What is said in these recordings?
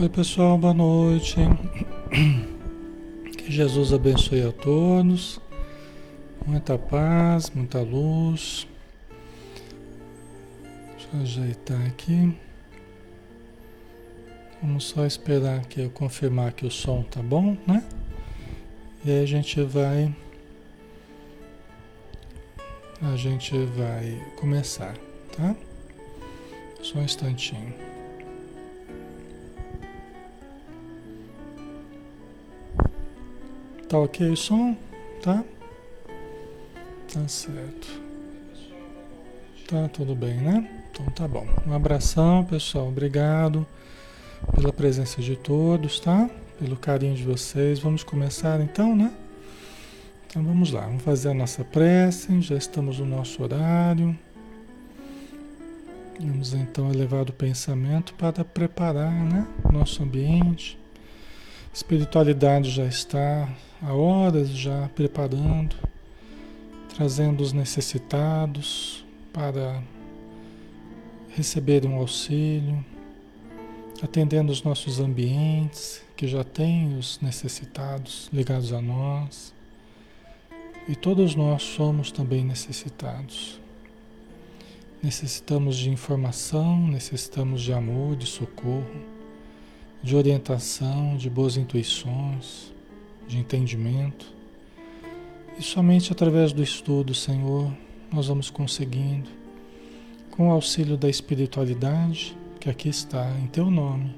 Oi pessoal, boa noite. Que Jesus abençoe a todos. Muita paz, muita luz. Deixa eu ajeitar aqui. Vamos só esperar que eu confirmar que o som tá bom, né? E aí a gente vai a gente vai começar, tá? Só um instantinho. Tá ok o som? Tá? Tá certo. Tá tudo bem, né? Então tá bom. Um abração, pessoal. Obrigado pela presença de todos, tá? Pelo carinho de vocês. Vamos começar então, né? Então vamos lá, vamos fazer a nossa prece. Já estamos no nosso horário. Vamos então elevar o pensamento para preparar né, nosso ambiente. Espiritualidade já está há horas já preparando, trazendo os necessitados para receber um auxílio, atendendo os nossos ambientes que já têm os necessitados ligados a nós. E todos nós somos também necessitados. Necessitamos de informação, necessitamos de amor, de socorro, de orientação, de boas intuições, de entendimento. E somente através do estudo, Senhor, nós vamos conseguindo, com o auxílio da espiritualidade, que aqui está em Teu nome,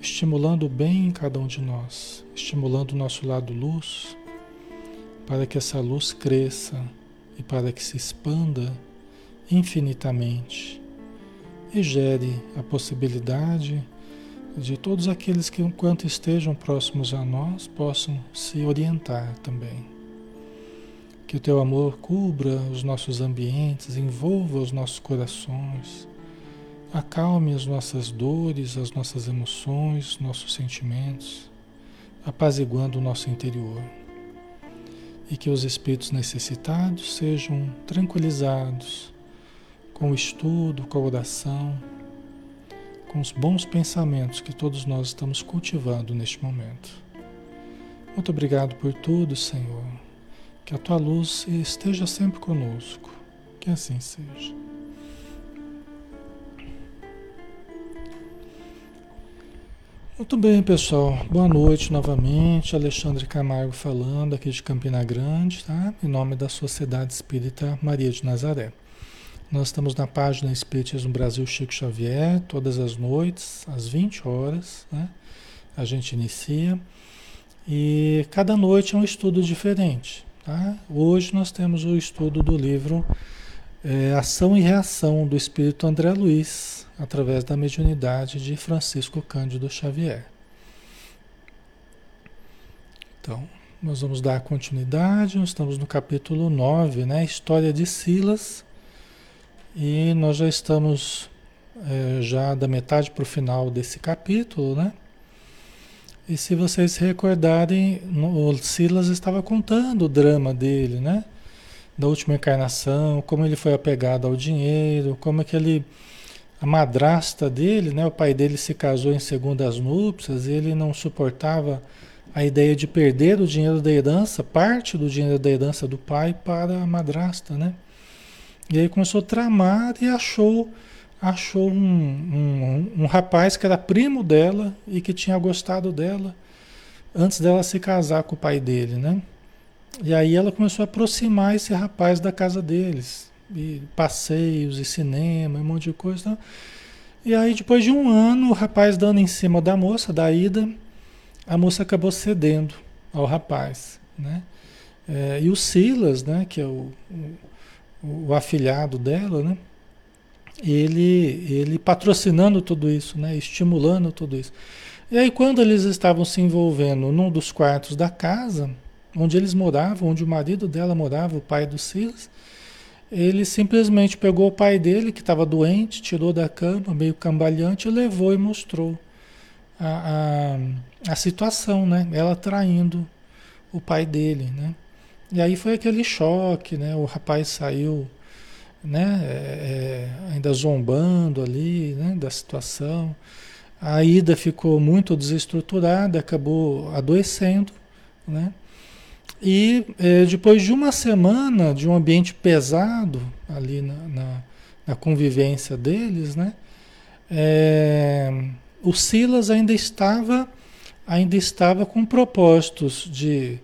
estimulando o bem em cada um de nós, estimulando o nosso lado luz, para que essa luz cresça e para que se expanda infinitamente e gere a possibilidade de todos aqueles que, enquanto estejam próximos a nós, possam se orientar também. Que o teu amor cubra os nossos ambientes, envolva os nossos corações, acalme as nossas dores, as nossas emoções, nossos sentimentos, apaziguando o nosso interior. E que os espíritos necessitados sejam tranquilizados com o estudo, com a oração, com os bons pensamentos que todos nós estamos cultivando neste momento. Muito obrigado por tudo, Senhor. Que a tua luz esteja sempre conosco. Que assim seja. Muito bem, pessoal. Boa noite novamente. Alexandre Camargo falando aqui de Campina Grande, tá? Em nome da Sociedade Espírita Maria de Nazaré. Nós estamos na página Espiritismo Brasil Chico Xavier, todas as noites, às 20 horas, né? A gente inicia. E cada noite é um estudo diferente. Tá? Hoje nós temos o estudo do livro é, Ação e Reação do Espírito André Luiz, através da mediunidade de Francisco Cândido Xavier. Então, nós vamos dar continuidade, nós estamos no capítulo 9, né? História de Silas e nós já estamos é, já da metade para o final desse capítulo, né? E se vocês se recordarem, o Silas estava contando o drama dele, né? Da última encarnação, como ele foi apegado ao dinheiro, como é que ele a madrasta dele, né, o pai dele se casou em segundas núpcias, ele não suportava a ideia de perder o dinheiro da herança, parte do dinheiro da herança do pai para a madrasta, né? E aí começou a tramar e achou achou um, um, um, rapaz que era primo dela e que tinha gostado dela antes dela se casar com o pai dele, né? E aí ela começou a aproximar esse rapaz da casa deles. E passeios e cinema, um monte de coisa. Né? E aí depois de um ano, o rapaz dando em cima da moça, da ida, a moça acabou cedendo ao rapaz, né? É, e o Silas, né, que é o, o o afilhado dela, né? Ele, ele patrocinando tudo isso, né? Estimulando tudo isso. E aí quando eles estavam se envolvendo num dos quartos da casa, onde eles moravam, onde o marido dela morava, o pai do Silas, ele simplesmente pegou o pai dele, que estava doente, tirou da cama, meio cambaleante, e levou e mostrou a, a, a situação, né? Ela traindo o pai dele, né? E aí foi aquele choque, né? O rapaz saiu, né? É, é, ainda zombando ali, né? Da situação. A Ida ficou muito desestruturada, acabou adoecendo, né? E é, depois de uma semana de um ambiente pesado ali na, na, na convivência deles, né? É, o Silas ainda estava ainda estava com propósitos de,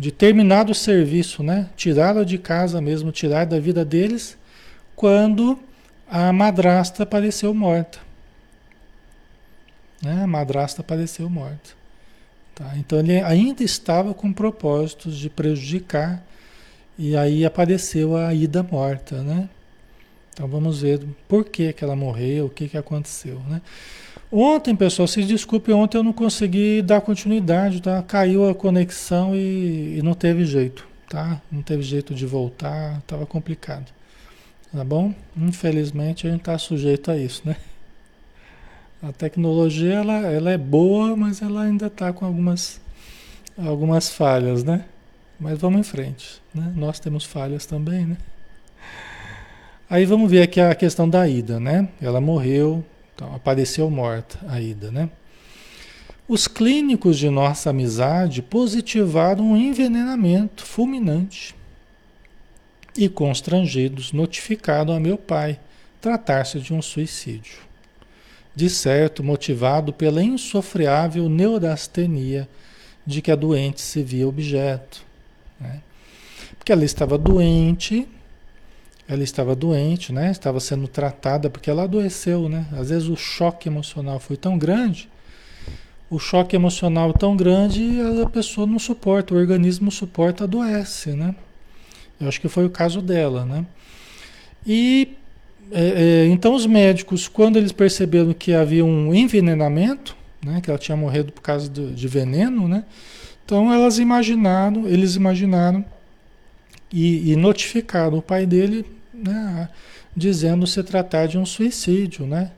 de terminar o serviço, né? Tirá-la de casa mesmo, tirar da vida deles, quando a madrasta apareceu morta. Né? A madrasta apareceu morta. Tá? Então ele ainda estava com propósitos de prejudicar, e aí apareceu a ida morta, né? Então vamos ver por que, que ela morreu, o que, que aconteceu, né? Ontem, pessoal, se desculpe, ontem eu não consegui dar continuidade, tá? Caiu a conexão e, e não teve jeito, tá? Não teve jeito de voltar, estava complicado, tá bom? Infelizmente a gente está sujeito a isso, né? A tecnologia ela, ela é boa, mas ela ainda está com algumas, algumas falhas, né? Mas vamos em frente, né? Nós temos falhas também, né? Aí vamos ver aqui a questão da Ida, né? Ela morreu, então apareceu morta a Ida, né? Os clínicos de nossa amizade positivaram um envenenamento fulminante e constrangidos notificaram a meu pai tratar-se de um suicídio. De certo, motivado pela insofreável neurastenia de que a doente se via objeto. Né? Porque ela estava doente, ela estava doente, né? Estava sendo tratada porque ela adoeceu, né? Às vezes o choque emocional foi tão grande, o choque emocional tão grande, a pessoa não suporta, o organismo suporta, adoece, né? Eu acho que foi o caso dela, né? E é, é, então os médicos, quando eles perceberam que havia um envenenamento, né? Que ela tinha morrido por causa de, de veneno, né? Então elas imaginaram, eles imaginaram e, e notificaram o pai dele né, dizendo se tratar de um suicídio, né?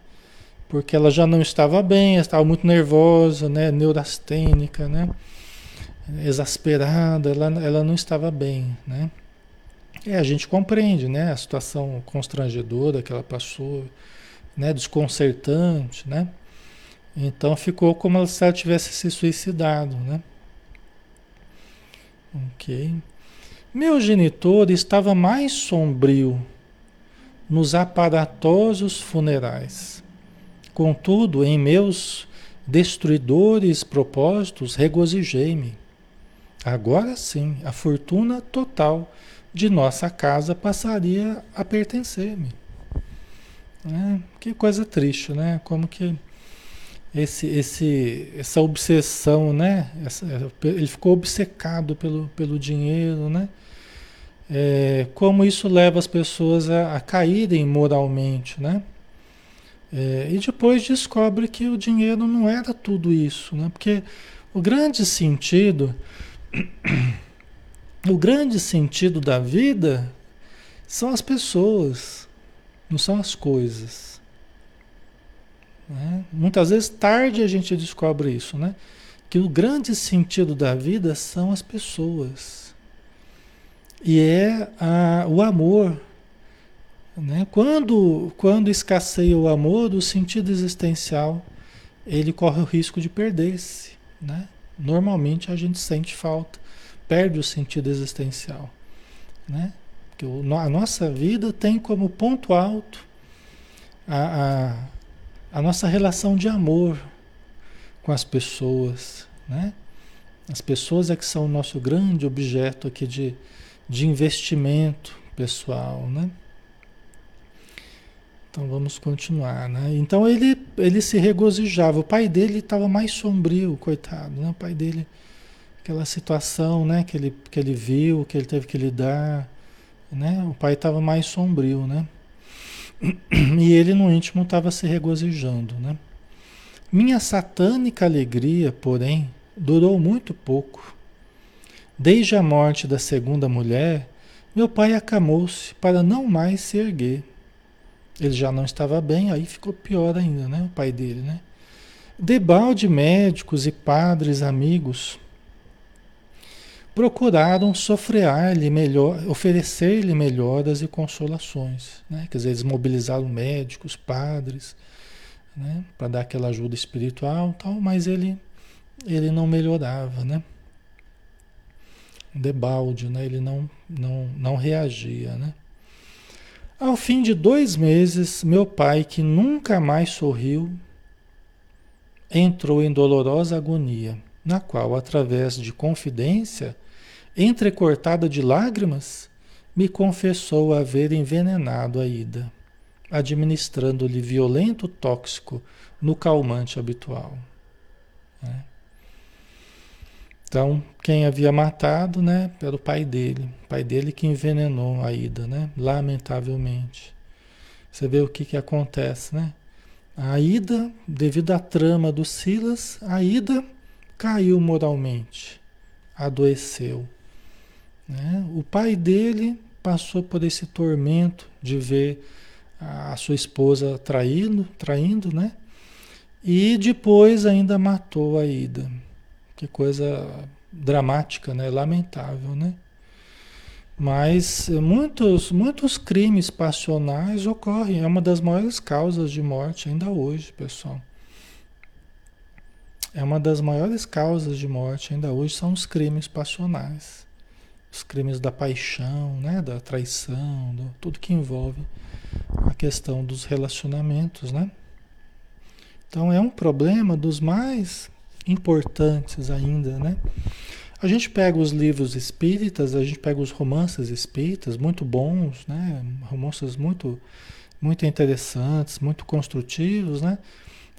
Porque ela já não estava bem, estava muito nervosa, né, neurastênica, né? Exasperada, ela, ela não estava bem, né? É, a gente compreende, né, a situação constrangedora que ela passou, né, desconcertante, né? Então ficou como se ela tivesse se suicidado, né? Ok. Meu genitor estava mais sombrio nos aparatosos funerais. Contudo, em meus destruidores propósitos, regozijei-me. Agora sim, a fortuna total de nossa casa passaria a pertencer-me. É, que coisa triste, né? Como que esse, esse, essa obsessão, né? Essa, ele ficou obcecado pelo, pelo dinheiro, né? É, como isso leva as pessoas a, a caírem moralmente, né? É, e depois descobre que o dinheiro não era tudo isso, né? Porque o grande sentido, o grande sentido da vida são as pessoas, não são as coisas. Né? Muitas vezes tarde a gente descobre isso, né? Que o grande sentido da vida são as pessoas. E é a, o amor. Né? Quando, quando escasseia o amor, o sentido existencial ele corre o risco de perder-se. Né? Normalmente a gente sente falta, perde o sentido existencial. Né? Porque o, a nossa vida tem como ponto alto a, a, a nossa relação de amor com as pessoas. Né? As pessoas é que são o nosso grande objeto aqui de, de investimento pessoal, né? Então vamos continuar, né? Então ele, ele se regozijava. O pai dele estava mais sombrio, coitado, né? O pai dele, aquela situação, né? Que ele, que ele viu, que ele teve que lidar, né? O pai estava mais sombrio, né? E ele no íntimo estava se regozijando, né? Minha satânica alegria, porém, durou muito pouco. Desde a morte da segunda mulher, meu pai acamou-se para não mais se erguer. Ele já não estava bem, aí ficou pior ainda, né? O pai dele, né? Debalde médicos e padres amigos procuraram sofrear-lhe melhor, oferecer-lhe melhoras e consolações, né? Quer dizer, eles mobilizaram médicos, padres, né? Para dar aquela ajuda espiritual, tal, mas ele ele não melhorava, né? Debalde, né? Ele não não não reagia, né? Ao fim de dois meses, meu pai, que nunca mais sorriu, entrou em dolorosa agonia, na qual, através de confidência, entrecortada de lágrimas, me confessou haver envenenado a Ida, administrando-lhe violento tóxico no calmante habitual. Né? Então, quem havia matado, né, era o pai dele, o pai dele que envenenou a Ida, né, lamentavelmente. Você vê o que que acontece, né? A Ida, devido à trama do Silas, a Ida caiu moralmente, adoeceu. Né? O pai dele passou por esse tormento de ver a sua esposa traindo, traindo, né? E depois ainda matou a Ida. Que coisa dramática, né? Lamentável, né? Mas muitos, muitos crimes passionais ocorrem. É uma das maiores causas de morte ainda hoje, pessoal. É uma das maiores causas de morte ainda hoje são os crimes passionais. Os crimes da paixão, né? da traição, do, tudo que envolve a questão dos relacionamentos, né? Então é um problema dos mais importantes ainda, né? A gente pega os livros espíritas, a gente pega os romances espíritas, muito bons, né? Romances muito, muito interessantes, muito construtivos, né?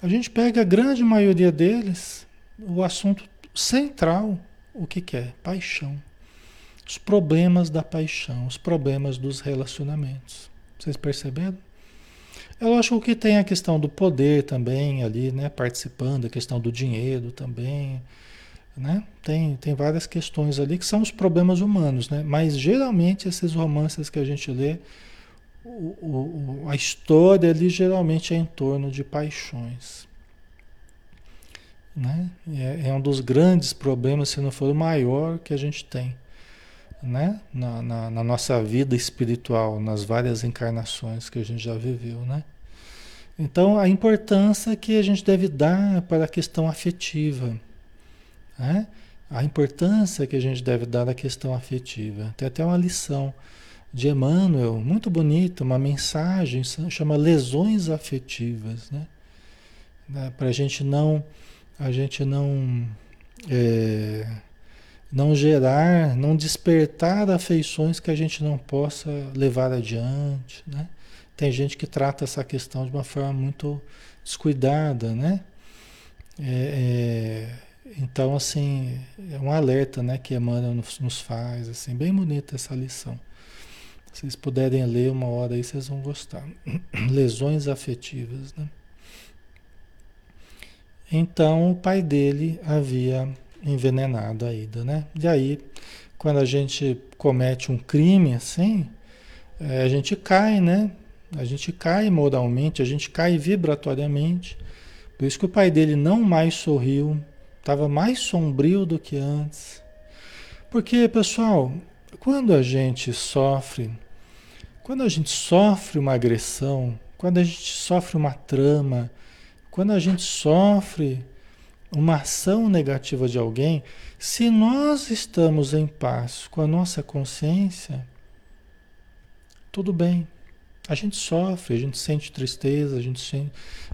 A gente pega a grande maioria deles, o assunto central, o que, que é? Paixão. Os problemas da paixão, os problemas dos relacionamentos. Vocês perceberam? Eu acho que tem a questão do poder também ali, né? Participando, a questão do dinheiro também, né? Tem, tem várias questões ali que são os problemas humanos, né? Mas geralmente esses romances que a gente lê, o, o, a história ali geralmente é em torno de paixões. Né? É, é um dos grandes problemas, se não for o maior, que a gente tem né? Na, na, na, nossa vida espiritual, nas várias encarnações que a gente já viveu, né? Então, a importância que a gente deve dar para a questão afetiva, né? A importância que a gente deve dar à questão afetiva. Tem até uma lição de Emmanuel, muito bonita, uma mensagem, chama lesões afetivas, né? Para a gente não, a gente não é, não gerar, não despertar afeições que a gente não possa levar adiante, né? Tem gente que trata essa questão de uma forma muito descuidada, né? É, é, então, assim, é um alerta, né, que Emmanuel nos, nos faz, assim, bem bonita essa lição. Se vocês puderem ler uma hora aí, vocês vão gostar. Lesões afetivas, né? Então, o pai dele havia envenenado a Ida, né? E aí, quando a gente comete um crime assim, é, a gente cai, né? A gente cai moralmente, a gente cai vibratoriamente. Por isso que o pai dele não mais sorriu, estava mais sombrio do que antes. Porque, pessoal, quando a gente sofre, quando a gente sofre uma agressão, quando a gente sofre uma trama, quando a gente sofre uma ação negativa de alguém, se nós estamos em paz com a nossa consciência, tudo bem. A gente sofre, a gente sente tristeza, a gente sente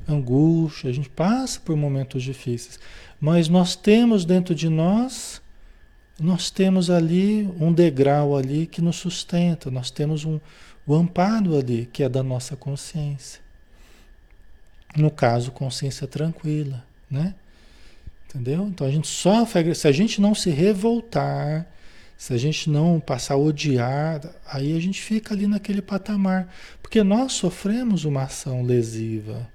angústia, a gente passa por momentos difíceis, mas nós temos dentro de nós, nós temos ali um degrau ali que nos sustenta, nós temos um, o amparo ali que é da nossa consciência. No caso, consciência tranquila, né? Entendeu? Então a gente sofre, se a gente não se revoltar, se a gente não passar a odiar, aí a gente fica ali naquele patamar. Porque nós sofremos uma ação lesiva.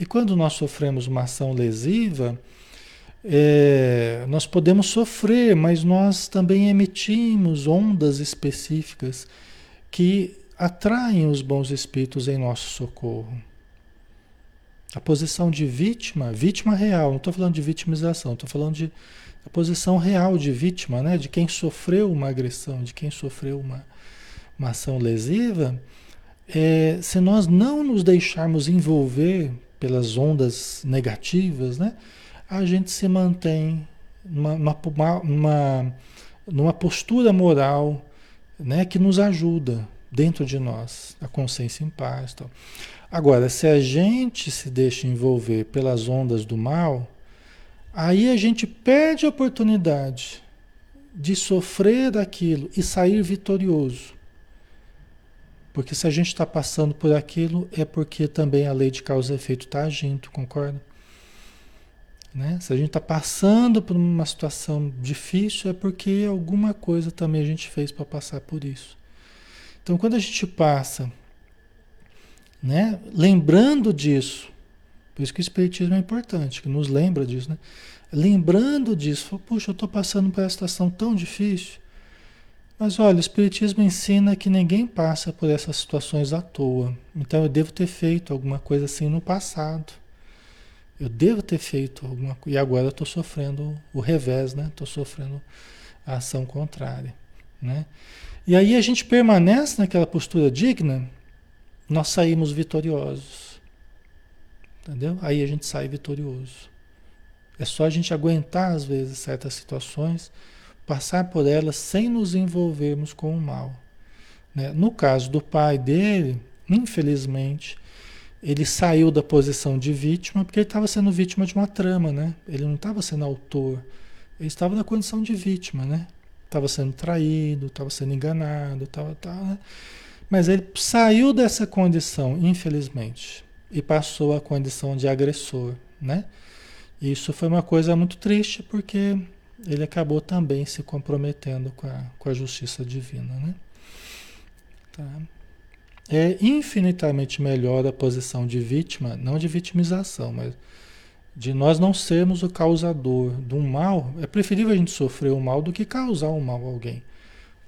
E quando nós sofremos uma ação lesiva, é, nós podemos sofrer, mas nós também emitimos ondas específicas que atraem os bons espíritos em nosso socorro. A posição de vítima, vítima real, não estou falando de vitimização, estou falando de a posição real de vítima, né? de quem sofreu uma agressão, de quem sofreu uma, uma ação lesiva, é, se nós não nos deixarmos envolver pelas ondas negativas, né? A gente se mantém numa, numa, numa, numa postura moral, né? Que nos ajuda dentro de nós, a consciência em paz, tal. Agora, se a gente se deixa envolver pelas ondas do mal, aí a gente perde a oportunidade de sofrer daquilo e sair vitorioso. Porque se a gente está passando por aquilo, é porque também a lei de causa e efeito está agindo, concorda? Né? Se a gente está passando por uma situação difícil, é porque alguma coisa também a gente fez para passar por isso. Então, quando a gente passa, né, lembrando disso, por isso que o Espiritismo é importante, que nos lembra disso, né? Lembrando disso, puxa, eu estou passando por essa situação tão difícil. Mas olha, o Espiritismo ensina que ninguém passa por essas situações à toa. Então eu devo ter feito alguma coisa assim no passado. Eu devo ter feito alguma coisa. E agora eu estou sofrendo o revés, né? Estou sofrendo a ação contrária. Né? E aí a gente permanece naquela postura digna, nós saímos vitoriosos. Entendeu? Aí a gente sai vitorioso. É só a gente aguentar, às vezes, certas situações passar por elas sem nos envolvermos com o mal. Né? No caso do pai dele, infelizmente, ele saiu da posição de vítima porque ele estava sendo vítima de uma trama, né? Ele não estava sendo autor, ele estava na condição de vítima, né? Estava sendo traído, estava sendo enganado, estava, tava, né? Mas ele saiu dessa condição, infelizmente, e passou à condição de agressor, né? Isso foi uma coisa muito triste porque ele acabou também se comprometendo com a, com a justiça divina. Né? Tá. É infinitamente melhor a posição de vítima, não de vitimização, mas de nós não sermos o causador de um mal. É preferível a gente sofrer o um mal do que causar um mal a alguém.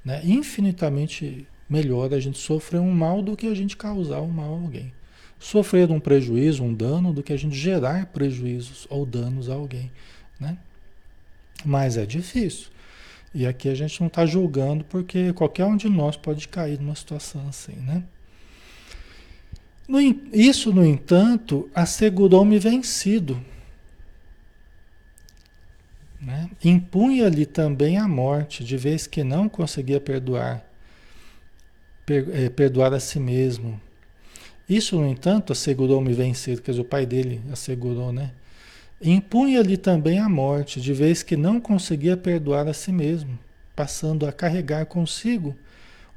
Né? Infinitamente melhor a gente sofrer um mal do que a gente causar um mal a alguém. Sofrer um prejuízo, um dano, do que a gente gerar prejuízos ou danos a alguém. Né? Mas é difícil. E aqui a gente não está julgando porque qualquer um de nós pode cair numa situação assim, né? No, isso, no entanto, assegurou-me vencido. Né? Impunha-lhe também a morte, de vez que não conseguia perdoar, per, perdoar a si mesmo. Isso, no entanto, assegurou-me vencido, quer dizer, o pai dele assegurou, né? Impunha-lhe também a morte, de vez que não conseguia perdoar a si mesmo, passando a carregar consigo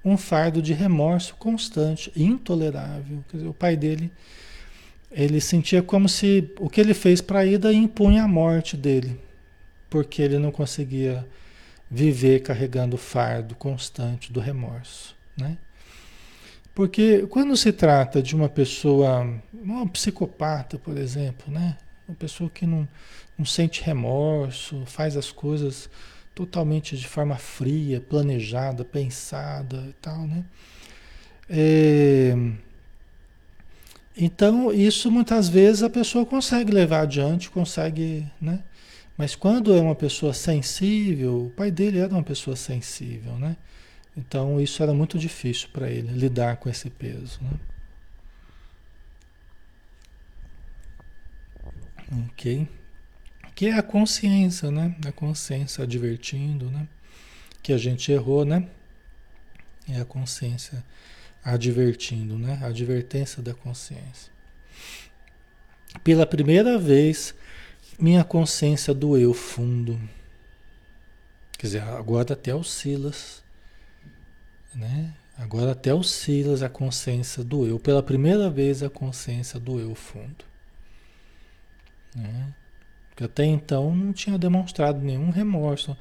um fardo de remorso constante, intolerável. Quer dizer, o pai dele, ele sentia como se o que ele fez para Ida impunha a morte dele, porque ele não conseguia viver carregando o fardo constante do remorso, né? Porque quando se trata de uma pessoa, um psicopata, por exemplo, né? Uma pessoa que não, não sente remorso, faz as coisas totalmente de forma fria, planejada, pensada e tal, né? É, então, isso muitas vezes a pessoa consegue levar adiante, consegue, né? Mas quando é uma pessoa sensível, o pai dele era uma pessoa sensível, né? Então isso era muito difícil para ele lidar com esse peso, né? Ok? Que é a consciência, né? A consciência advertindo, né? Que a gente errou, né? É a consciência advertindo, né? A advertência da consciência. Pela primeira vez, minha consciência doeu fundo. Quer dizer, agora até o Silas, né? Agora até o Silas a consciência doeu. Pela primeira vez a consciência doeu fundo. Né? Porque até então não tinha demonstrado nenhum remorso.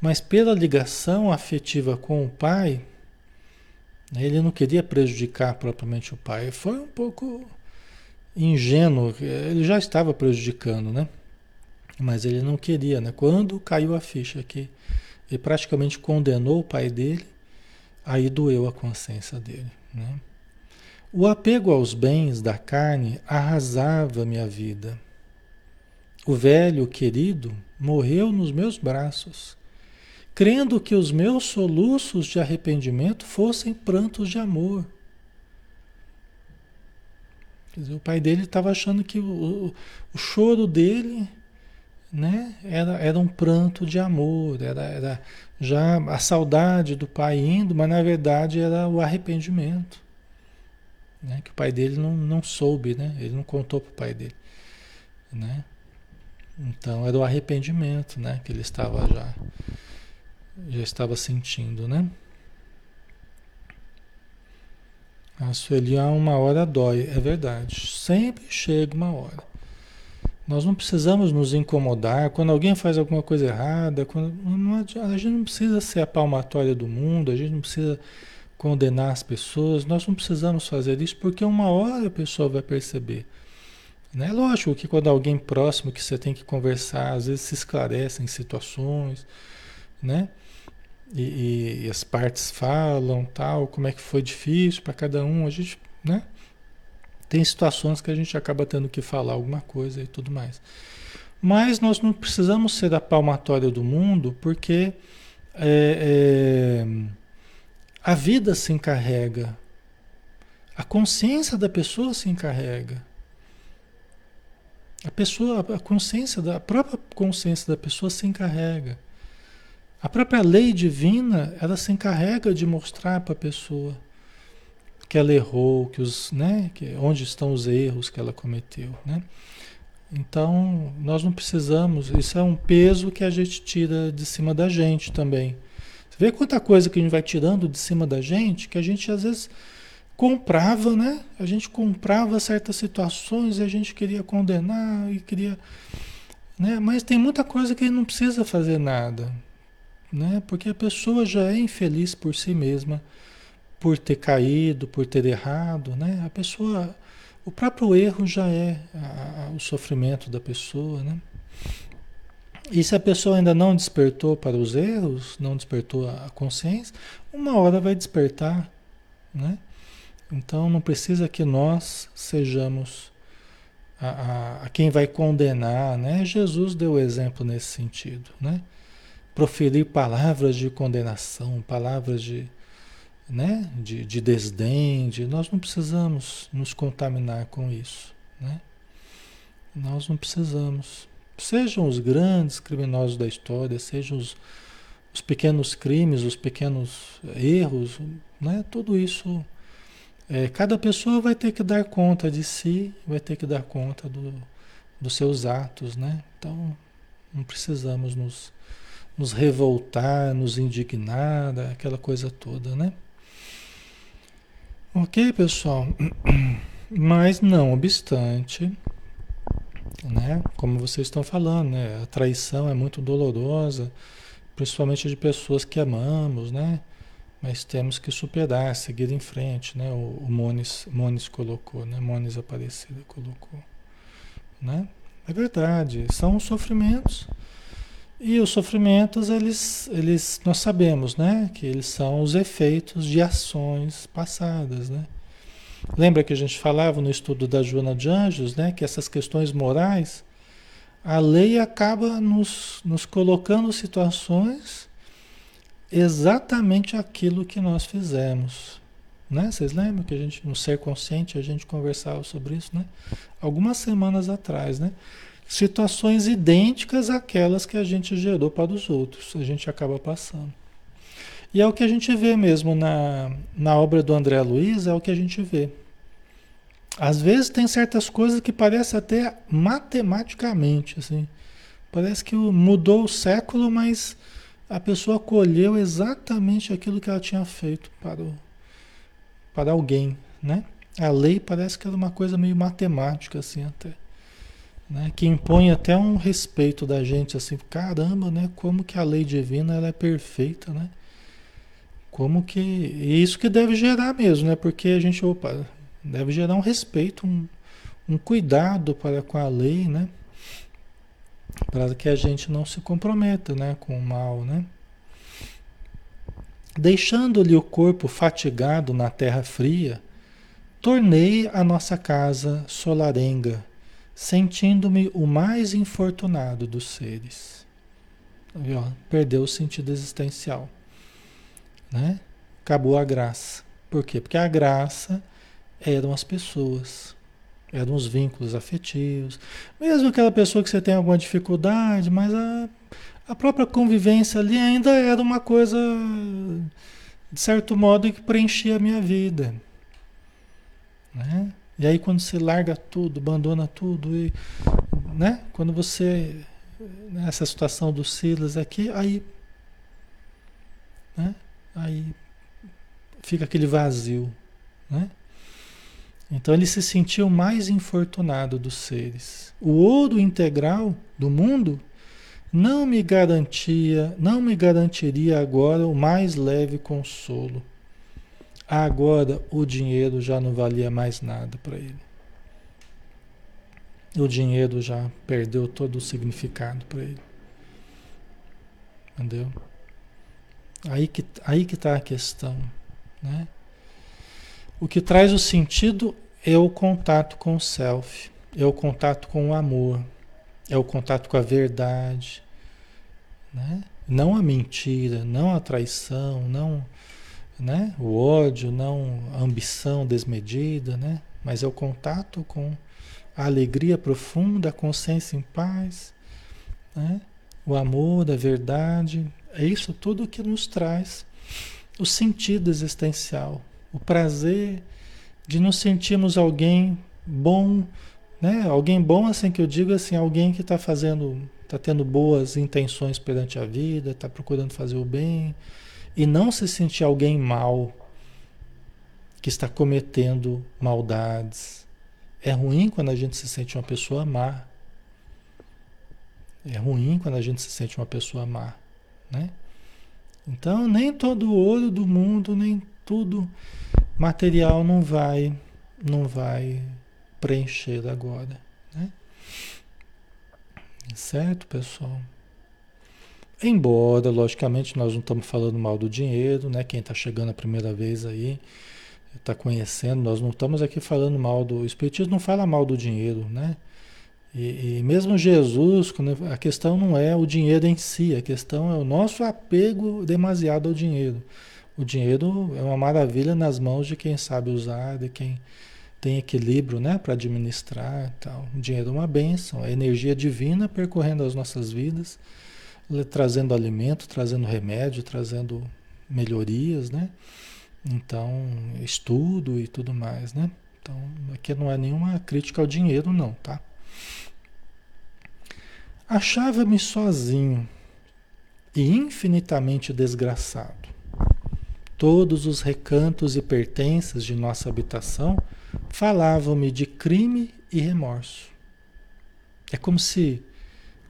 Mas pela ligação afetiva com o pai, né, ele não queria prejudicar propriamente o pai. Foi um pouco ingênuo. Ele já estava prejudicando, né? Mas ele não queria, né? Quando caiu a ficha que ele praticamente condenou o pai dele, aí doeu a consciência dele, né? O apego aos bens da carne arrasava minha vida. O velho querido morreu nos meus braços, crendo que os meus soluços de arrependimento fossem prantos de amor. Dizer, o pai dele estava achando que o, o, choro dele né, era, era um pranto de amor, era, era já a saudade do pai indo, mas na verdade era o arrependimento. Né, que o pai dele não, não soube, né? Ele não contou para o pai dele. Né? Então era o arrependimento né, que ele estava já, já estava sentindo, né? A Sueli, a uma hora dói, é verdade. Sempre chega uma hora. Nós não precisamos nos incomodar quando alguém faz alguma coisa errada. Quando, não, a gente não precisa ser a palmatória do mundo, a gente não precisa condenar as pessoas. Nós não precisamos fazer isso porque uma hora a pessoa vai perceber. É lógico que quando alguém próximo que você tem que conversar, às vezes se esclarecem situações, né? E, e, as partes falam tal, como é que foi difícil para cada um, a gente, né? Tem situações que a gente acaba tendo que falar alguma coisa e tudo mais. Mas nós não precisamos ser a palmatória do mundo, porque é, é, a vida se encarrega, a consciência da pessoa se encarrega. A pessoa, a consciência da a própria consciência da pessoa se encarrega. A própria lei divina, ela se encarrega de mostrar para a pessoa que ela errou, que os, né, que onde estão os erros que ela cometeu, né? Então, nós não precisamos, isso é um peso que a gente tira de cima da gente também. Você vê quanta coisa que a gente vai tirando de cima da gente, que a gente às vezes comprava, né? A gente comprava certas situações e a gente queria condenar e queria, né? Mas tem muita coisa que não precisa fazer nada né? Porque a pessoa já é infeliz por si mesma, por ter caído, por ter errado, né? A pessoa, o próprio erro já é a, a, o sofrimento da pessoa, né? E se a pessoa ainda não despertou para os erros, não despertou a consciência, uma hora vai despertar, né? Então não precisa que nós sejamos a, a, a quem vai condenar, né? Jesus deu exemplo nesse sentido, né? proferir palavras de condenação, palavras de, né, de, de desdém, de, nós não precisamos nos contaminar com isso. Né? Nós não precisamos. Sejam os grandes criminosos da história, sejam os, os pequenos crimes, os pequenos erros, né? tudo isso. É, cada pessoa vai ter que dar conta de si, vai ter que dar conta do, dos seus atos, né? Então, não precisamos nos nos revoltar, nos indignar, aquela coisa toda, né? Ok, pessoal? Mas não obstante, né? Como vocês estão falando, né? A traição é muito dolorosa, principalmente de pessoas que amamos, né? Mas temos que superar, seguir em frente, né? O, o Mones, Mones colocou, né? Mones Aparecida colocou, né? É verdade, são sofrimentos e os sofrimentos, eles, eles, nós sabemos, né? Que eles são os efeitos de ações passadas, né? Lembra que a gente falava no estudo da Joana de Anjos, né? Que essas questões morais, a lei acaba nos, nos colocando situações exatamente aquilo que nós fizemos. Né? Vocês lembram que a gente, no ser consciente, a gente conversava sobre isso, né? Algumas semanas atrás, né? Situações idênticas àquelas que a gente gerou para os outros, a gente acaba passando. E é o que a gente vê mesmo na, na obra do André Luiz, é o que a gente vê. Às vezes tem certas coisas que parece até matematicamente, assim. Parece que mudou o século, mas a pessoa colheu exatamente aquilo que ela tinha feito para, o, para alguém, né? A lei parece que era uma coisa meio matemática, assim, até né, que impõe até um respeito da gente, assim, caramba, né, como que a lei divina ela é perfeita, né? Como que e isso que deve gerar mesmo, né? Porque a gente, opa, deve gerar um respeito, um, um cuidado para com a lei, né? Para que a gente não se comprometa, né, com o mal, né? Deixando-lhe o corpo fatigado na terra fria, tornei a nossa casa solarenga sentindo-me o mais infortunado dos seres. Perdeu o sentido existencial. Né? Acabou a graça. Por quê? Porque a graça eram as pessoas. Eram os vínculos afetivos. Mesmo aquela pessoa que você tem alguma dificuldade, mas a, a própria convivência ali ainda era uma coisa, de certo modo, que preenchia a minha vida. Né? E aí quando você larga tudo, abandona tudo, e, né? quando você, nessa situação do Silas aqui, aí, né? aí fica aquele vazio. Né? Então ele se sentiu mais infortunado dos seres. O ouro integral do mundo não me garantia, não me garantiria agora o mais leve consolo. Agora o dinheiro já não valia mais nada para ele. O dinheiro já perdeu todo o significado para ele. Entendeu? Aí que aí que está a questão, né? O que traz o sentido é o contato com o self, é o contato com o amor, é o contato com a verdade, né? Não a mentira, não a traição, não né? o ódio, não a ambição desmedida, né? mas é o contato com a alegria profunda, a consciência em paz, né? o amor, a verdade, é isso tudo que nos traz o sentido existencial, o prazer de nos sentirmos alguém bom, né? Alguém bom, assim que eu digo, assim, alguém que está fazendo, está tendo boas intenções perante a vida, está procurando fazer o bem e não se sentir alguém mal que está cometendo maldades. É ruim quando a gente se sente uma pessoa má. É ruim quando a gente se sente uma pessoa má, né? Então, nem todo o ouro do mundo, nem tudo material não vai não vai preencher agora, né? Certo, pessoal? Embora, logicamente, nós não estamos falando mal do dinheiro, né? Quem está chegando a primeira vez aí, está conhecendo, nós não estamos aqui falando mal do... O Espiritismo não fala mal do dinheiro, né? E, e, mesmo Jesus, a questão não é o dinheiro em si, a questão é o nosso apego demasiado ao dinheiro. O dinheiro é uma maravilha nas mãos de quem sabe usar, de quem tem equilíbrio né, para administrar. Tal. O dinheiro é uma benção, é energia divina percorrendo as nossas vidas, trazendo alimento, trazendo remédio, trazendo melhorias, né? Então, estudo e tudo mais, né? Então, aqui não é nenhuma crítica ao dinheiro, não, tá? Achava-me sozinho e infinitamente desgraçado. Todos os recantos e pertences de nossa habitação falavam-me de crime e remorso. É como se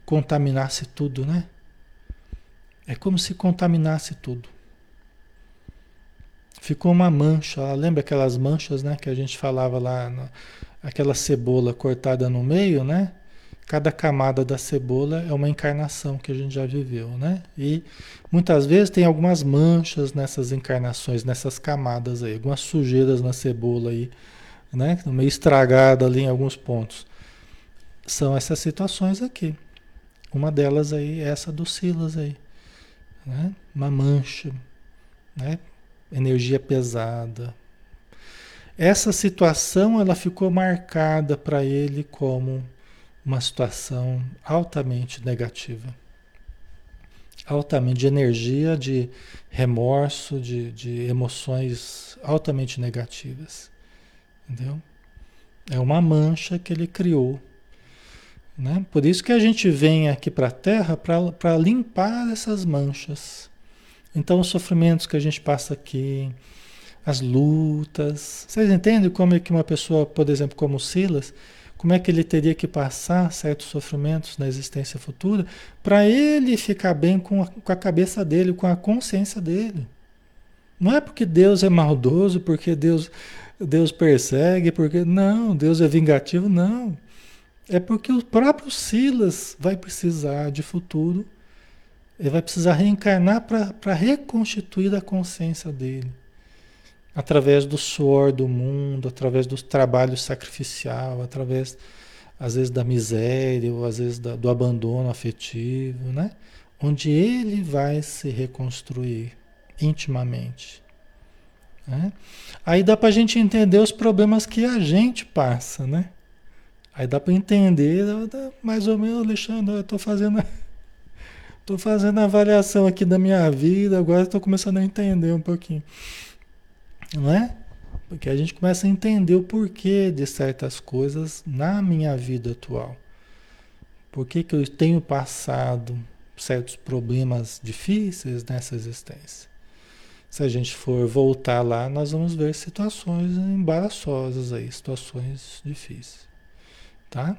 contaminasse tudo, né? É como se contaminasse tudo. Ficou uma mancha, lembra aquelas manchas, né, que a gente falava lá, aquela cebola cortada no meio, né? Cada camada da cebola é uma encarnação que a gente já viveu, né? E muitas vezes tem algumas manchas nessas encarnações, nessas camadas aí, algumas sujeiras na cebola aí, né? Meio estragada ali em alguns pontos. São essas situações aqui. Uma delas aí é essa do Silas aí, né? Uma mancha, né? Energia pesada. Essa situação ela ficou marcada para ele como uma situação altamente negativa. Altamente de energia, de remorso, de, de emoções altamente negativas. Entendeu? É uma mancha que ele criou. Né? Por isso que a gente vem aqui para a Terra para limpar essas manchas. Então, os sofrimentos que a gente passa aqui, as lutas. Vocês entendem como é que uma pessoa, por exemplo, como Silas, como é que ele teria que passar certos sofrimentos na existência futura para ele ficar bem com a, com a cabeça dele, com a consciência dele. Não é porque Deus é maldoso, porque Deus, Deus persegue, porque. Não, Deus é vingativo, não. É porque o próprio Silas vai precisar de futuro, ele vai precisar reencarnar para reconstituir a consciência dele através do suor do mundo, através do trabalho sacrificial, através, às vezes, da miséria, ou às vezes da, do abandono afetivo, né? Onde ele vai se reconstruir intimamente. Né? Aí dá para a gente entender os problemas que a gente passa, né? Aí dá para entender, mais ou menos, Alexandre, eu estou fazendo, tô fazendo a avaliação aqui da minha vida, agora estou começando a entender um pouquinho. Não é? Porque a gente começa a entender o porquê de certas coisas na minha vida atual. Por que, que eu tenho passado certos problemas difíceis nessa existência? Se a gente for voltar lá, nós vamos ver situações embaraçosas aí, situações difíceis tá?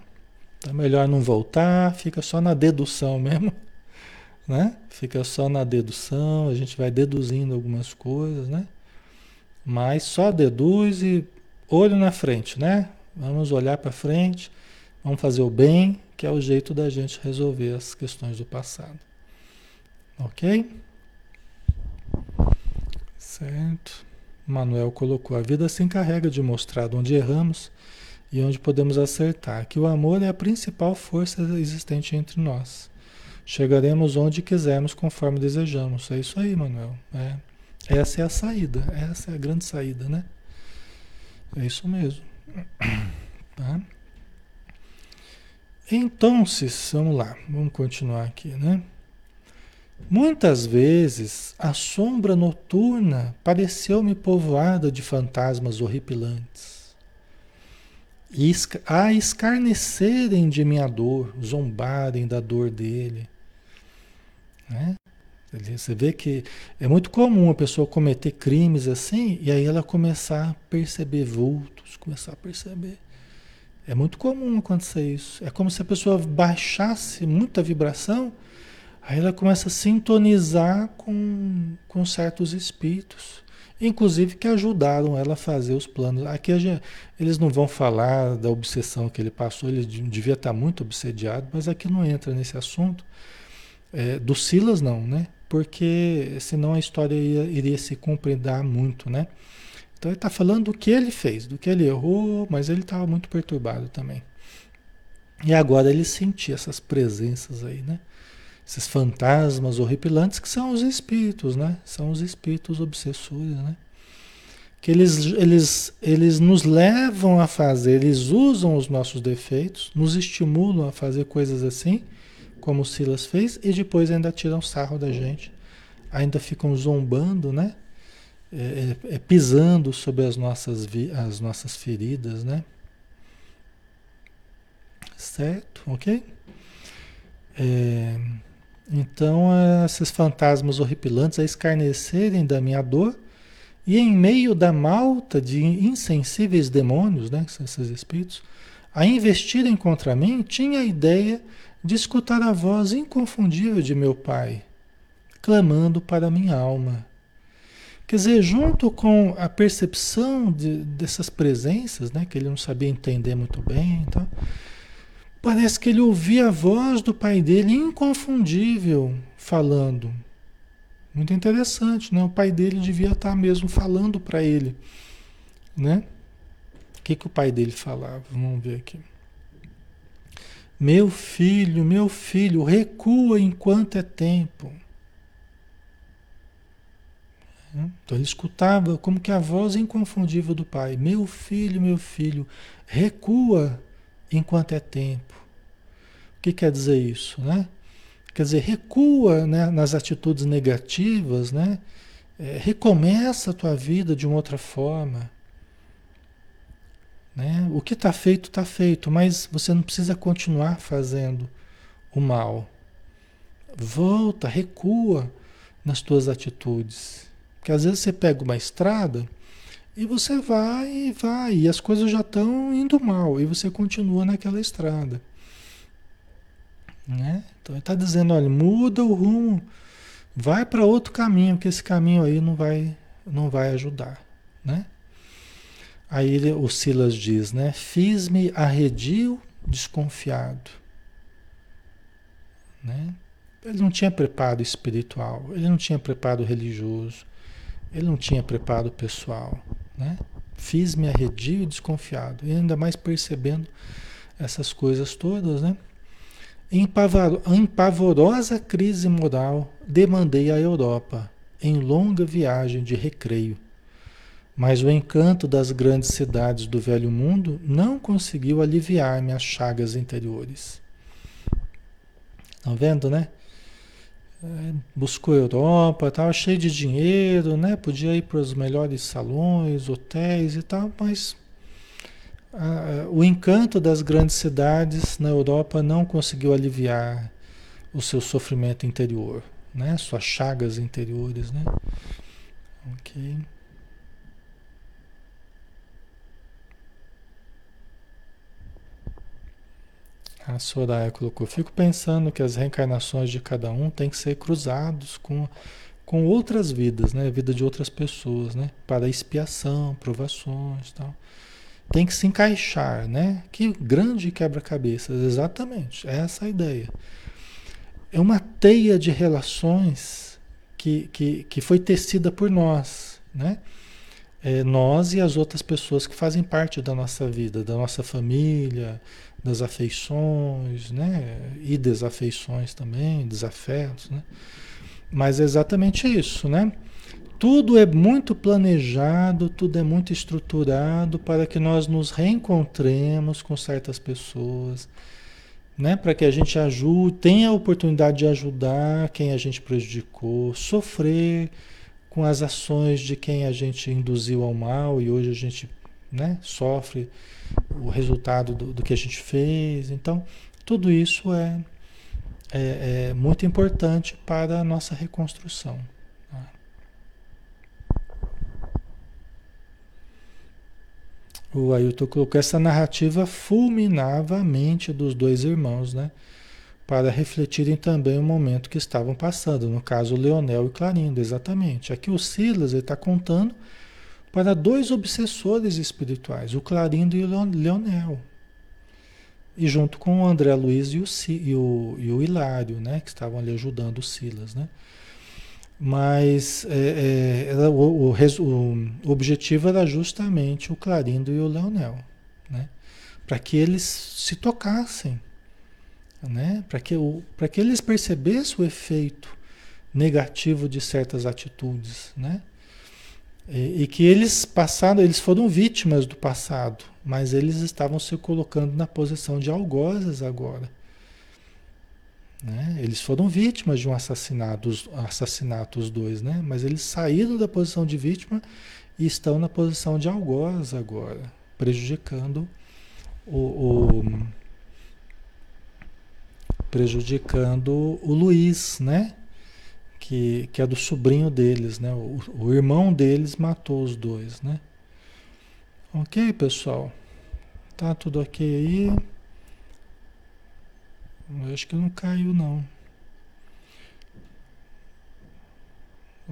Então melhor não voltar, fica só na dedução mesmo, né? Fica só na dedução, a gente vai deduzindo algumas coisas, né? Mas só deduz e olho na frente, né? Vamos olhar para frente, vamos fazer o bem, que é o jeito da gente resolver as questões do passado. Ok? Certo. Manuel colocou: a vida se encarrega de mostrar onde erramos e onde podemos acertar, que o amor é a principal força existente entre nós. Chegaremos onde quisermos conforme desejamos. É isso aí, Manuel. É. Essa é a saída, essa é a grande saída, né? É isso mesmo. Tá? Então, vamos lá, vamos continuar aqui, né? Muitas vezes a sombra noturna pareceu-me povoada de fantasmas horripilantes a escarnecerem de minha dor, zombarem da dor dele. Né? Você vê que é muito comum a pessoa cometer crimes assim e aí ela começar a perceber vultos, começar a perceber. É muito comum acontecer isso. É como se a pessoa baixasse muita vibração, aí ela começa a sintonizar com, com certos espíritos inclusive que ajudaram ela a fazer os planos. Aqui eles não vão falar da obsessão que ele passou, ele devia estar muito obsediado, mas aqui não entra nesse assunto. É, do Silas não, né? Porque senão a história ia, iria se compreender muito, né? Então ele está falando do que ele fez, do que ele errou, mas ele estava muito perturbado também. E agora ele sentia essas presenças aí, né? Esses fantasmas horripilantes que são os espíritos, né? São os espíritos obsessores, né? Que eles, eles, eles nos levam a fazer, eles usam os nossos defeitos, nos estimulam a fazer coisas assim, como o Silas fez, e depois ainda tiram sarro da gente, ainda ficam zombando, né? É, é, é pisando sobre as nossas, as nossas feridas, né? Certo? Ok? É, então, esses fantasmas horripilantes a escarnecerem da minha dor, e em meio da malta de insensíveis demônios, né, esses espíritos, a investirem contra mim, tinha a ideia de escutar a voz inconfundível de meu pai, clamando para minha alma. Quer dizer, junto com a percepção de, dessas presenças, né, que ele não sabia entender muito bem, então, Parece que ele ouvia a voz do pai dele, inconfundível, falando. Muito interessante, né? O pai dele devia estar mesmo falando para ele, né? O que, que o pai dele falava? Vamos ver aqui. Meu filho, meu filho, recua enquanto é tempo. Então ele escutava como que a voz inconfundível do pai: Meu filho, meu filho, recua enquanto é tempo. O que quer dizer isso, né? Quer dizer, recua né, nas atitudes negativas, né? É, recomeça a tua vida de uma outra forma. Né? O que está feito, está feito, mas você não precisa continuar fazendo o mal. Volta, recua nas tuas atitudes. Porque às vezes você pega uma estrada e você vai e vai, e as coisas já estão indo mal, e você continua naquela estrada. Né? Então ele está dizendo, olha, muda o rumo, vai para outro caminho, que esse caminho aí não vai, não vai ajudar. Né? Aí ele, o Silas diz, né? Fiz-me arredio desconfiado. Né? Ele não tinha preparo espiritual, ele não tinha preparo religioso, ele não tinha preparo pessoal. Né? Fiz-me arredio e desconfiado, e ainda mais percebendo essas coisas todas, né? Em, pavorosa crise moral, demandei a Europa, em longa viagem de recreio. mas o encanto das grandes cidades do velho mundo não conseguiu aliviar minhas chagas interiores. Estão vendo, né? Buscou Europa, estava cheio de dinheiro, né? Podia ir para os melhores salões, hotéis e tal, mas o encanto das grandes cidades na Europa não conseguiu aliviar o seu sofrimento interior, né? Suas chagas interiores, né? Ok. A Soraya colocou. Fico pensando que as reencarnações de cada um têm que ser cruzados com, com outras vidas, né? Vida de outras pessoas, né? Para expiação, provações, tal. Tem que se encaixar, né? Que grande quebra-cabeças, exatamente. É essa a ideia. É uma teia de relações que, que, que foi tecida por nós, né? É, nós e as outras pessoas que fazem parte da nossa vida, da nossa família, das afeições, né? E desafeições também, desafetos, né? Mas é exatamente isso, né? Tudo é muito planejado, tudo é muito estruturado para que nós nos reencontremos com certas pessoas, né? Para que a gente ajude, tenha a oportunidade de ajudar quem a gente prejudicou, sofrer com as ações de quem a gente induziu ao mal e hoje a gente, né, sofre o resultado do, do que a gente fez. Então, tudo isso é, é, é muito importante para a nossa reconstrução. Tá? O Ailton colocou essa narrativa fulminava a mente dos dois irmãos, né? Para refletirem também o momento que estavam passando, no caso Leonel e Clarindo, exatamente. Aqui o Silas está contando para dois obsessores espirituais, o Clarindo e o Leonel. E junto com o André Luiz e o, e o, e o Hilário, né? Que estavam ali ajudando o Silas, né? Mas é, é, o, o, o, objetivo era justamente o Clarindo e o Leonel, né? Para que eles se tocassem, né? Para que, que eles percebessem o efeito negativo de certas atitudes, né? E, e, que eles passaram, eles foram vítimas do passado, mas eles estavam se colocando na posição de algozes agora. Né? Eles foram vítimas de um assassinato, assassinato os dois, né? mas eles saíram da posição de vítima e estão na posição de algoz agora, prejudicando o, o prejudicando o Luiz, né? Que, que é do sobrinho deles, né? O, o irmão deles matou os dois, né? Ok, pessoal? Tá tudo ok aí? Eu acho que não caiu, não.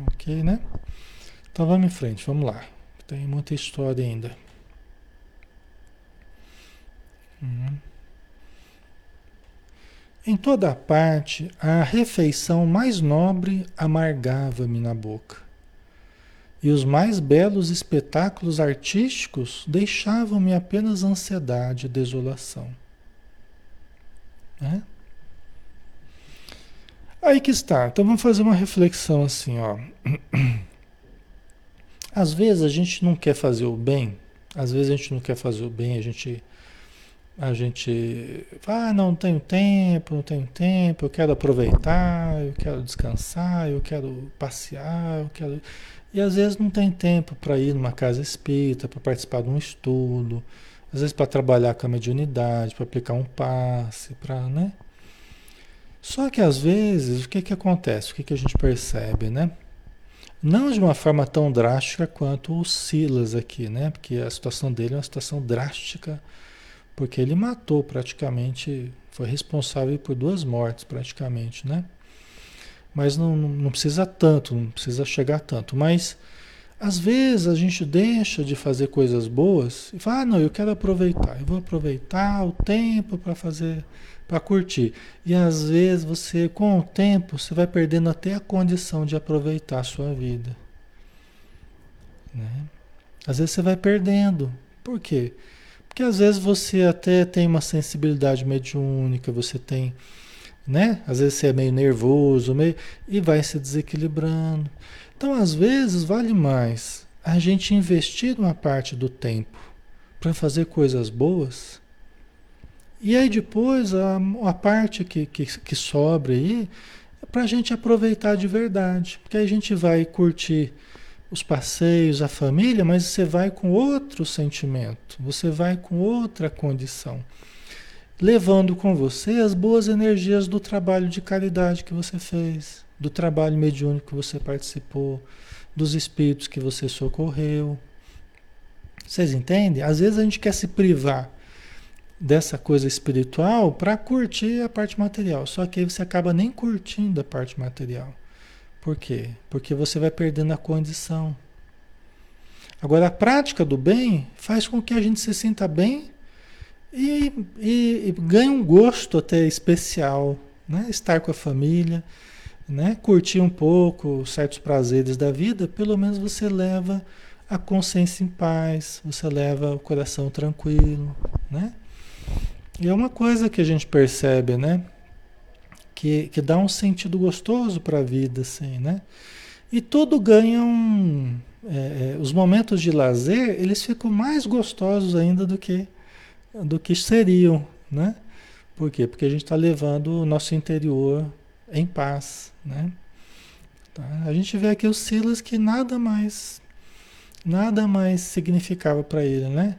Ok, né? Então vamos em frente, vamos lá. Tem muita história ainda. Uhum. Em toda parte, a refeição mais nobre amargava-me na boca. E os mais belos espetáculos artísticos deixavam-me apenas ansiedade e desolação. Né? Aí que está. Então vamos fazer uma reflexão assim, ó. Às vezes a gente não quer fazer o bem, às vezes a gente não quer fazer o bem, a gente a gente ah, não tenho tempo, não tenho tempo, eu quero aproveitar, eu quero descansar, eu quero passear, eu quero. E às vezes não tem tempo para ir numa casa espírita, para participar de um estudo, às vezes para trabalhar com a mediunidade, para aplicar um passe, para, né? Só que às vezes, o que que acontece? O que que a gente percebe, né? Não de uma forma tão drástica quanto o Silas aqui, né? Porque a situação dele é uma situação drástica porque ele matou praticamente, foi responsável por duas mortes praticamente, né? Mas não, não precisa tanto, não precisa chegar tanto. Mas às vezes a gente deixa de fazer coisas boas e fala, ah, não, eu quero aproveitar, eu vou aproveitar o tempo para fazer, para curtir. E às vezes você, com o tempo, você vai perdendo até a condição de aproveitar a sua vida. Né? Às vezes você vai perdendo. Por quê? Porque às vezes você até tem uma sensibilidade mediúnica, você tem, né? Às vezes você é meio nervoso, meio, e vai se desequilibrando. Então, às vezes, vale mais a gente investir uma parte do tempo para fazer coisas boas, e aí depois a, a parte que, que, que sobra aí é para a gente aproveitar de verdade, porque aí a gente vai curtir os passeios, a família, mas você vai com outro sentimento, você vai com outra condição, levando com você as boas energias do trabalho de caridade que você fez, do trabalho mediúnico que você participou, dos espíritos que você socorreu. Vocês entendem? Às vezes a gente quer se privar dessa coisa espiritual para curtir a parte material, só que aí você acaba nem curtindo a parte material. Por quê? Porque você vai perdendo a condição. Agora, a prática do bem faz com que a gente se sinta bem e, e, e ganhe um gosto até especial, né? Estar com a família, né? Curtir um pouco certos prazeres da vida, pelo menos você leva a consciência em paz, você leva o coração tranquilo, né? E é uma coisa que a gente percebe, né? Que, que dá um sentido gostoso para a vida, assim, né? E tudo ganha um. É, é, os momentos de lazer, eles ficam mais gostosos ainda do que, do que seriam, né? Por quê? Porque a gente está levando o nosso interior em paz, né? Tá? A gente vê aqui o Silas que nada mais, nada mais significava para ele, né?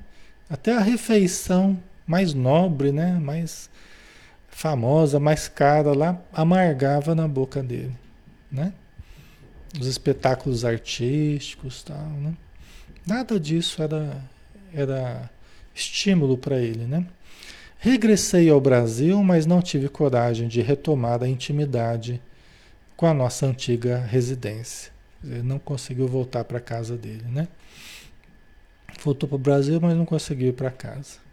Até a refeição mais nobre, né? Mais famosa, mais cara lá, amargava na boca dele, né? Os espetáculos artísticos, tal, né? Nada disso era era estímulo para ele, né? Regressei ao Brasil, mas não tive coragem de retomar a intimidade com a nossa antiga residência. Ele não conseguiu voltar para casa dele, né? Voltou para o Brasil, mas não conseguiu ir para casa.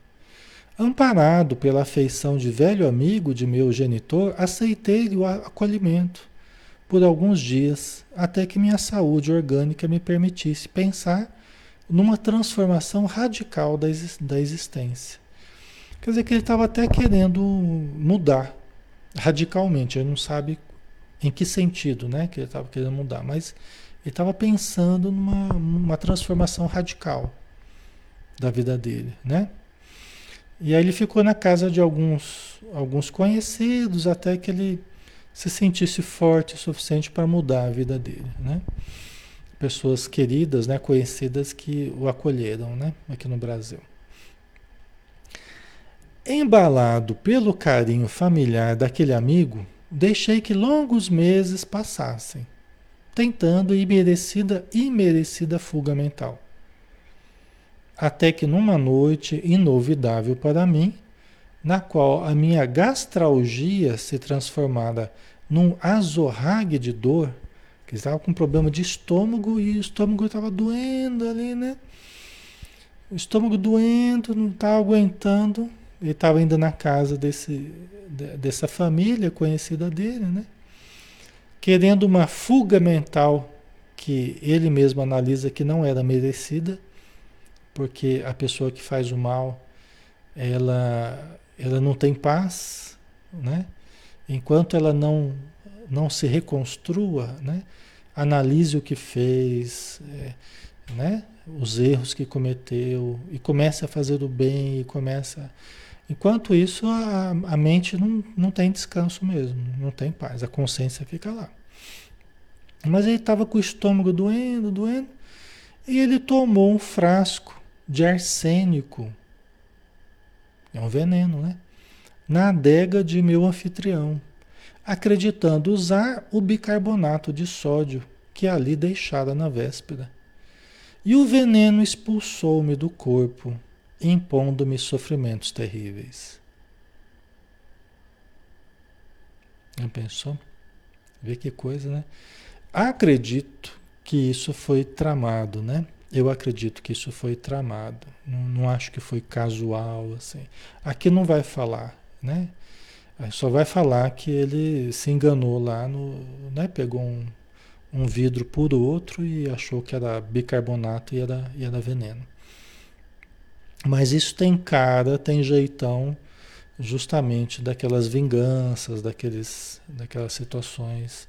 Amparado pela afeição de velho amigo de meu genitor, aceitei-lhe o acolhimento por alguns dias, até que minha saúde orgânica me permitisse pensar numa transformação radical da, existência. Quer dizer que ele estava até querendo mudar radicalmente, ele não sabe em que sentido né, que ele estava querendo mudar, mas ele estava pensando numa, numa transformação radical da vida dele, né? E aí ele ficou na casa de alguns, alguns conhecidos até que ele se sentisse forte o suficiente para mudar a vida dele, né? Pessoas queridas, né, conhecidas que o acolheram, né, aqui no Brasil. Embalado pelo carinho familiar daquele amigo, deixei que longos meses passassem, tentando imerecida, imerecida fuga mental até que numa noite inovidável para mim, na qual a minha gastralgia se transformara num azorrague de dor, que estava com problema de estômago e o estômago estava doendo ali, né? O estômago doendo, não estava aguentando. Ele estava ainda na casa desse, dessa família conhecida dele, né? Querendo uma fuga mental que ele mesmo analisa que não era merecida porque a pessoa que faz o mal, ela, ela não tem paz, né? Enquanto ela não, não se reconstrua, né? Analise o que fez, é, né? Os erros que cometeu e comece a fazer o bem e começa... Enquanto isso, a, a mente não, não tem descanso mesmo, não tem paz, a consciência fica lá. Mas ele estava com o estômago doendo, doendo, e ele tomou um frasco de arsênico. É um veneno, né? Na adega de meu anfitrião, acreditando usar o bicarbonato de sódio que ali deixara na véspera. E o veneno expulsou-me do corpo, impondo-me sofrimentos terríveis. Já pensou? Vê que coisa, né? Acredito que isso foi tramado, né? Eu acredito que isso foi tramado. Não, não, acho que foi casual assim. Aqui não vai falar, né? Só vai falar que ele se enganou lá no, né? Pegou um, um vidro por outro e achou que era bicarbonato e era, e era veneno. Mas isso tem cara, tem jeitão, justamente daquelas vinganças, daqueles, daquelas situações,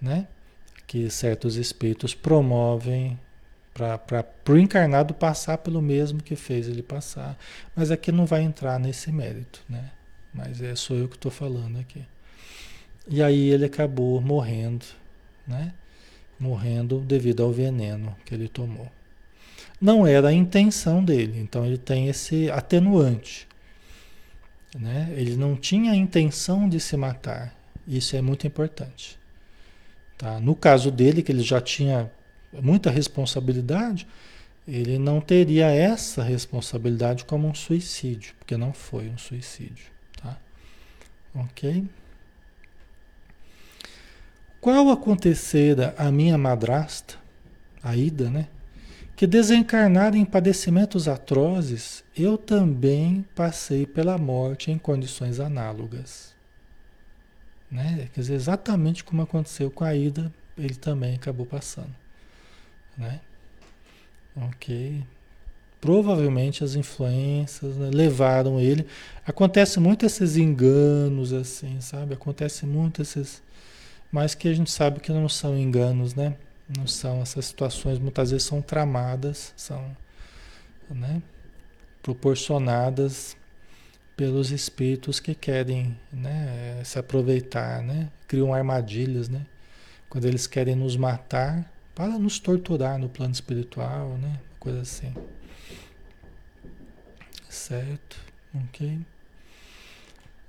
né? Que certos espíritos promovem Para o encarnado passar pelo mesmo que fez ele passar. Mas aqui não vai entrar nesse mérito, né? Mas é sou eu que estou falando aqui. E aí ele acabou morrendo, né? Morrendo devido ao veneno que ele tomou. Não era a intenção dele, então ele tem esse atenuante. Né? Ele não tinha a intenção de se matar. Isso é muito importante. Tá? No caso dele, que ele já tinha muita responsabilidade, ele não teria essa responsabilidade como um suicídio, porque não foi um suicídio. Tá? Ok? Qual acontecera a minha madrasta, a Ida, né? Que desencarnada em padecimentos atrozes, eu também passei pela morte em condições análogas. Né? Quer dizer, exatamente como aconteceu com a Ida, ele também acabou passando. Né? Ok. Provavelmente as influências né, levaram ele. Acontece muito esses enganos, assim, sabe? Acontece muito esses. Mas que a gente sabe que não são enganos, né? Não são essas situações, muitas vezes são tramadas, são né, proporcionadas pelos espíritos que querem né, se aproveitar, né? Criam armadilhas, né? Quando eles querem nos matar para nos torturar no plano espiritual, né? Coisa assim. Certo? Ok?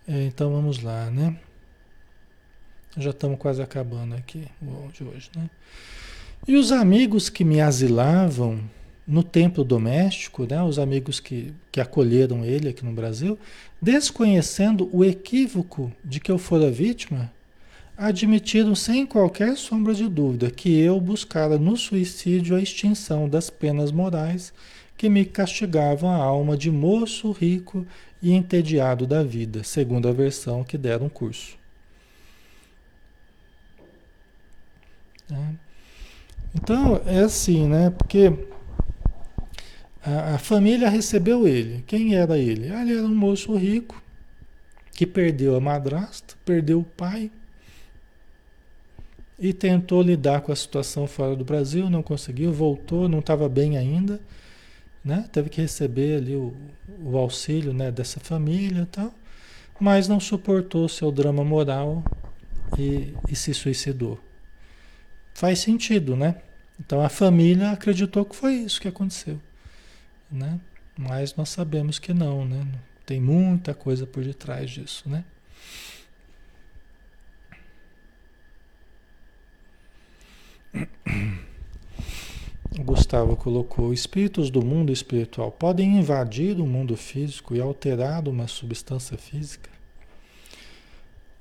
É, então vamos lá, né? Já estamos quase acabando aqui o de hoje, né? E os amigos que me asilavam no templo doméstico, né, os amigos que, que acolheram ele aqui no Brasil, desconhecendo o equívoco de que eu fora vítima, admitiram sem qualquer sombra de dúvida que eu buscara no suicídio a extinção das penas morais que me castigavam a alma de moço rico e entediado da vida, segundo a versão que deram curso. É. Então, é assim, né? Porque a, a, família recebeu ele. Quem era ele? Ah, ele era um moço rico que perdeu a madrasta, perdeu o pai e tentou lidar com a situação fora do Brasil, não conseguiu, voltou, não estava bem ainda, né? Teve que receber ali o, o auxílio, né, dessa família e tal, mas não suportou seu drama moral e, e se suicidou. Faz sentido, né? Então a família acreditou que foi isso que aconteceu, né? Mas nós sabemos que não, né? Tem muita coisa por detrás disso, né? Gustavo colocou: espíritos do mundo espiritual podem invadir o mundo físico e alterar uma substância física?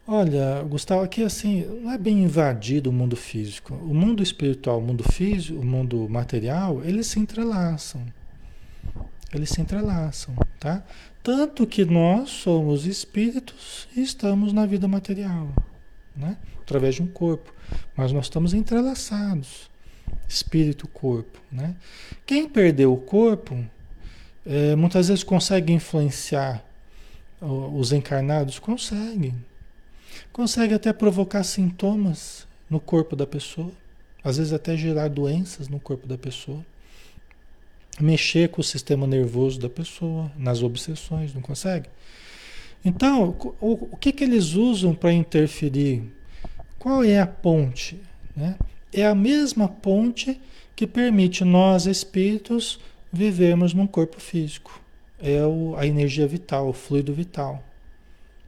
Olha, Gustavo, aqui assim, não é bem invadido o mundo físico. O mundo espiritual, o mundo físico, o mundo material, eles se entrelaçam. Eles se entrelaçam, tá? Tanto que nós somos espíritos e estamos na vida material, né? Através de um corpo. Mas nós estamos entrelaçados. Espírito, corpo, né? Quem perdeu o corpo, é, muitas vezes consegue influenciar os encarnados? Consegue Consegue até provocar sintomas no corpo da pessoa, às vezes até gerar doenças no corpo da pessoa. Mexer com o sistema nervoso da pessoa, nas obsessões, não consegue? Então, o, o que, que eles usam para interferir? Qual é a ponte? Né? É a mesma ponte que permite nós, espíritos, vivermos num corpo físico. É o, a energia vital, o fluido vital.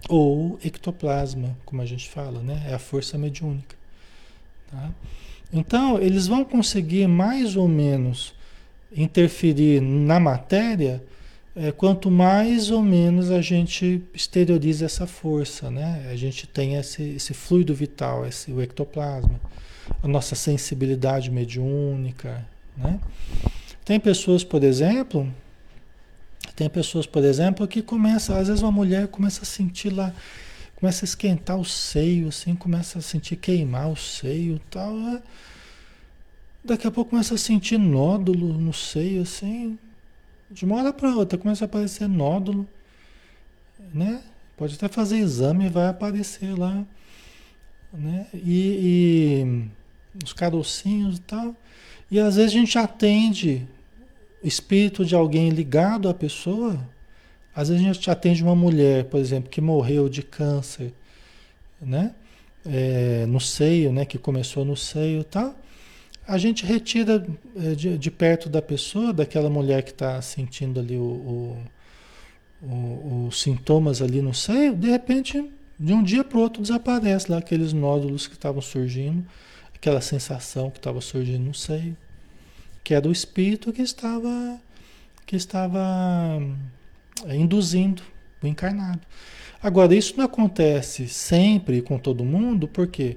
Ou ectoplasma, como a gente fala, né? É a força mediúnica. Tá? Então, eles vão conseguir mais ou menos interferir na matéria é, quanto mais ou menos a gente exterioriza essa força, né? A gente tem esse, esse fluido vital, esse, o ectoplasma, a nossa sensibilidade mediúnica, né? Tem pessoas, por exemplo, tem pessoas, por exemplo, que começa, às vezes uma mulher começa a sentir lá, começa a esquentar o seio, assim, começa a sentir queimar o seio tal. Né? Daqui a pouco começa a sentir nódulo no seio, assim. De uma hora para outra começa a aparecer nódulo, né? Pode até fazer exame e vai aparecer lá, né? E, e os carocinhos e tal. E às vezes a gente atende espírito de alguém ligado à pessoa. Às vezes a gente atende uma mulher, por exemplo, que morreu de câncer, né? É, no seio, né? Que começou no seio e tal. A gente retira é, de, de, perto da pessoa, daquela mulher que está sentindo ali o, o, o, os sintomas ali no seio, de repente, de um dia para o outro desaparece lá aqueles nódulos que estavam surgindo, aquela sensação que estava surgindo no seio que era o espírito que estava que estava eh, induzindo o encarnado. Agora, isso não acontece sempre com todo mundo, por quê?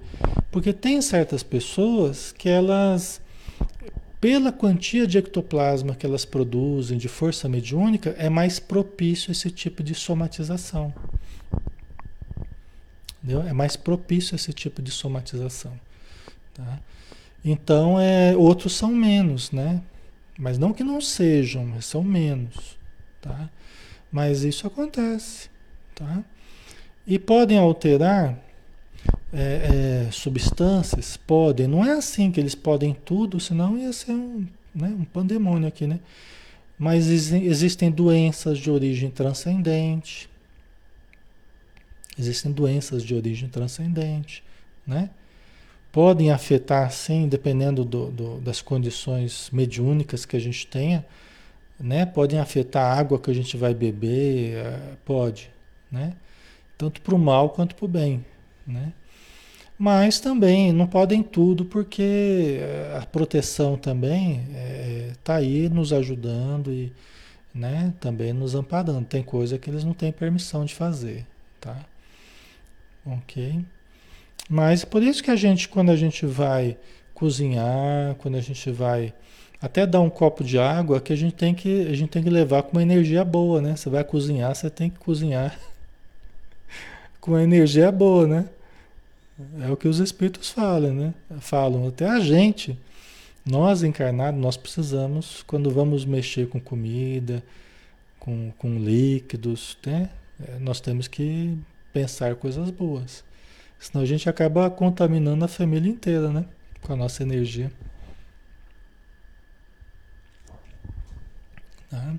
Porque tem certas pessoas que elas, pela quantia de ectoplasma que elas produzem de força mediúnica, é mais propício esse tipo de somatização. Entendeu? É mais propício esse tipo de somatização. Tá? Então, é, outros são menos, né? Mas não que não sejam, são menos, tá? Mas isso acontece, tá? E podem alterar é, é, substâncias, podem. Não é assim que eles podem tudo, senão ia ser um, né, um pandemônio aqui, né? Mas existem doenças de origem transcendente. Existem doenças de origem transcendente, né? podem afetar, sim, dependendo do, do, das condições mediúnicas que a gente tenha, né? Podem afetar a água que a gente vai beber, eh, pode, né? Tanto para o mal quanto para o bem, né? Mas também não podem tudo, porque eh, a proteção também está eh, é, aí nos ajudando e né, também nos amparando. Tem coisa que eles não têm permissão de fazer, tá? Ok? Mas por isso que a gente, quando a gente vai cozinhar, quando a gente vai até dar um copo de água, que a gente tem que, a gente tem que levar com uma energia boa, né? Você vai cozinhar, você tem que cozinhar com uma energia boa, né? É o que os espíritos falam, né? Falam até a gente, nós encarnados, nós precisamos, quando vamos mexer com comida, com, com líquidos, né? É, nós temos que pensar coisas boas. Senão a gente acaba contaminando a família inteira, né? Com a nossa energia. Tá?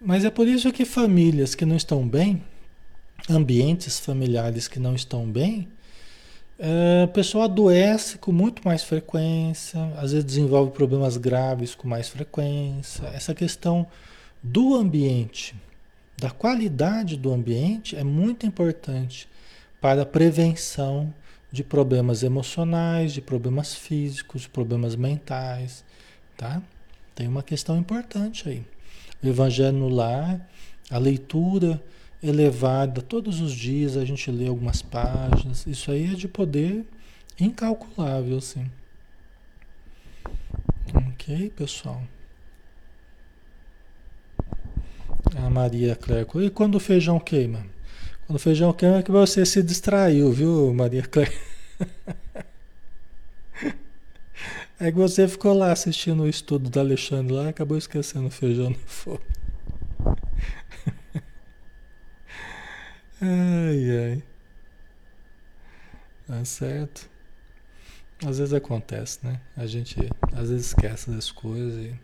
Mas é por isso que famílias que não estão bem, ambientes familiares que não estão bem, é, a pessoa adoece com muito mais frequência, às vezes desenvolve problemas graves com mais frequência. Essa questão do ambiente, da qualidade do ambiente é muito importante para a prevenção de problemas emocionais, de problemas físicos, problemas mentais, tá? Tem uma questão importante aí. O evangelho no lar, a leitura elevada, todos os dias a gente lê algumas páginas, isso aí é de poder incalculável, sim. Ok, pessoal? A Maria Clerco. E quando o feijão queima? Quando o feijão queima é que você se distraiu, viu, Maria Clara? É que você ficou lá assistindo o estudo do Alexandre lá acabou esquecendo o feijão no fogo. Ai, ai. Tá certo. Às vezes acontece, né? A gente às vezes esquece das coisas. E...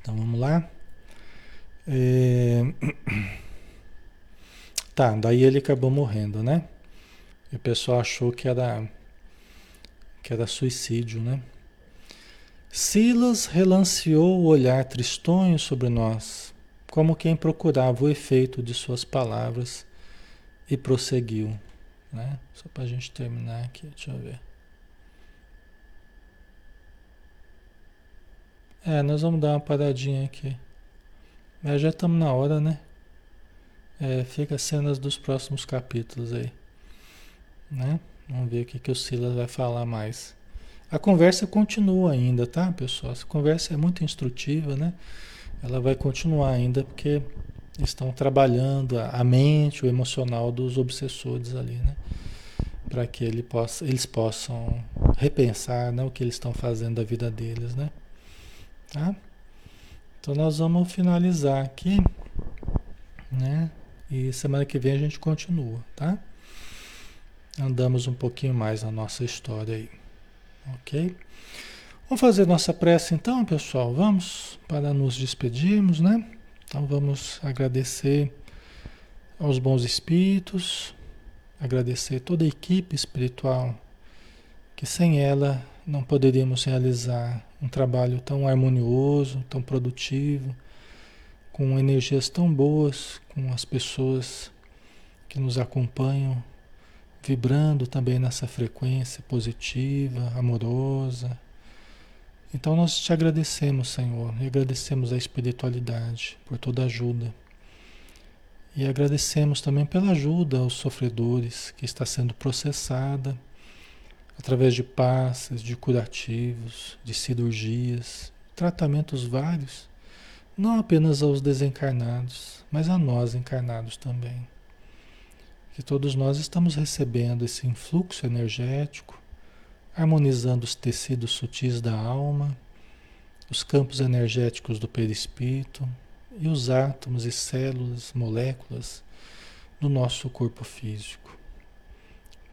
Então vamos lá. É... Tá, daí ele acabou morrendo, né? E o pessoal achou que era que era suicídio, né? Silas relanceou o olhar tristonho sobre nós, como quem procurava o efeito de suas palavras, e prosseguiu, né? Só para a gente terminar aqui, deixa eu ver. É, nós vamos dar uma paradinha aqui. Mas já estamos na hora, né? É, fica cenas dos próximos capítulos aí. Né? Vamos ver o que, que o Silas vai falar mais. A conversa continua ainda, tá, pessoal? Essa conversa é muito instrutiva, né? Ela vai continuar ainda porque estão trabalhando a mente, o emocional dos obsessores ali, né? Para que ele possa, eles possam repensar né, o que eles estão fazendo da vida deles, né? Tá? Então nós vamos finalizar aqui, né? E semana que vem a gente continua, tá? Andamos um pouquinho mais na nossa história aí. Ok? Vamos fazer nossa prece então, pessoal? Vamos para nos despedirmos, né? Então vamos agradecer aos bons espíritos, agradecer toda a equipe espiritual, que sem ela não poderíamos realizar um trabalho tão harmonioso, tão produtivo, com energias tão boas, com as pessoas que nos acompanham, vibrando também nessa frequência positiva, amorosa. Então nós te agradecemos, Senhor, e agradecemos a espiritualidade por toda a ajuda. E agradecemos também pela ajuda aos sofredores que está sendo processada através de passes, de curativos, de cirurgias, tratamentos vários não apenas aos desencarnados, mas a nós encarnados também. Que todos nós estamos recebendo esse influxo energético, harmonizando os tecidos sutis da alma, os campos energéticos do perispírito e os átomos e células, moléculas do nosso corpo físico.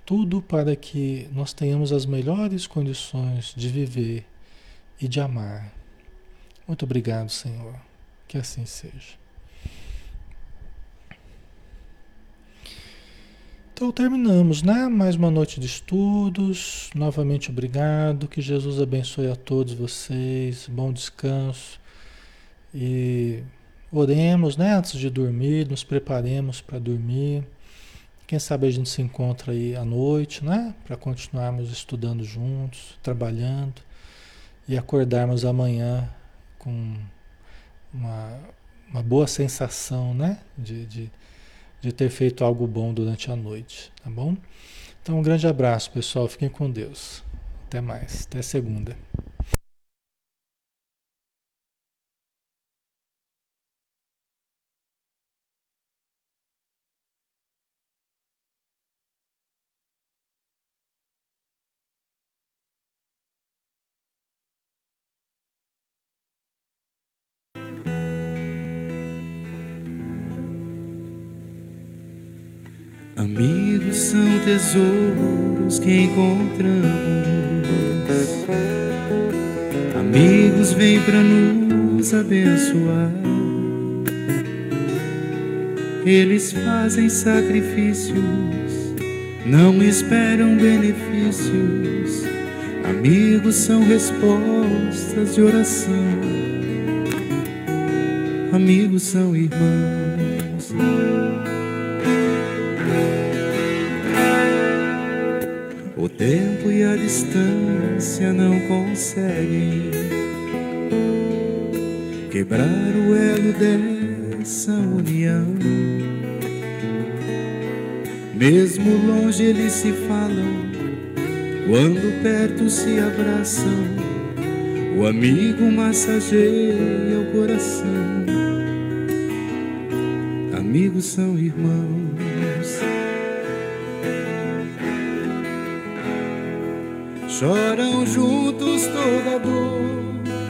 Tudo para que nós tenhamos as melhores condições de viver e de amar. Muito obrigado, Senhor. Que assim seja. Então terminamos, né? Mais uma noite de estudos. Novamente obrigado. Que Jesus abençoe a todos vocês. Bom descanso. E oremos, né? Antes de dormir, nos preparemos para dormir. Quem sabe a gente se encontra aí à noite, né? Para continuarmos estudando juntos, trabalhando e acordarmos amanhã com uma, uma boa sensação, né? De, de, de ter feito algo bom durante a noite, tá bom? Então, um grande abraço, pessoal. Fiquem com Deus. Até mais. Até segunda. Tesouros que encontramos. Amigos vêm para nos abençoar. Eles fazem sacrifícios, não esperam benefícios. Amigos são respostas de oração. Amigos são irmãos. Tempo e a distância não conseguem quebrar o elo dessa união. Mesmo longe eles se falam, quando perto se abraçam. O amigo massageia o coração. Amigos são irmãos. Choram juntos toda dor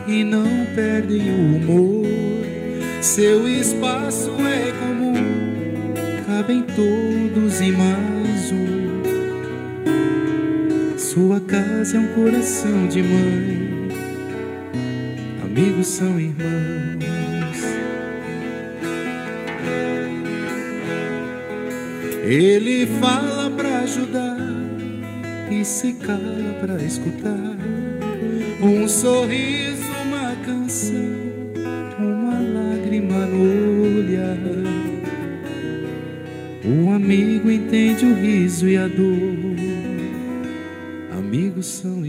e não perdem o humor. Seu espaço é comum, cabem todos e mais um. Sua casa é um coração de mãe, amigos são irmãos. Ele fala pra ajudar se cala para escutar um sorriso, uma canção, uma lágrima no olhar. O amigo entende o riso e a dor. Amigos são.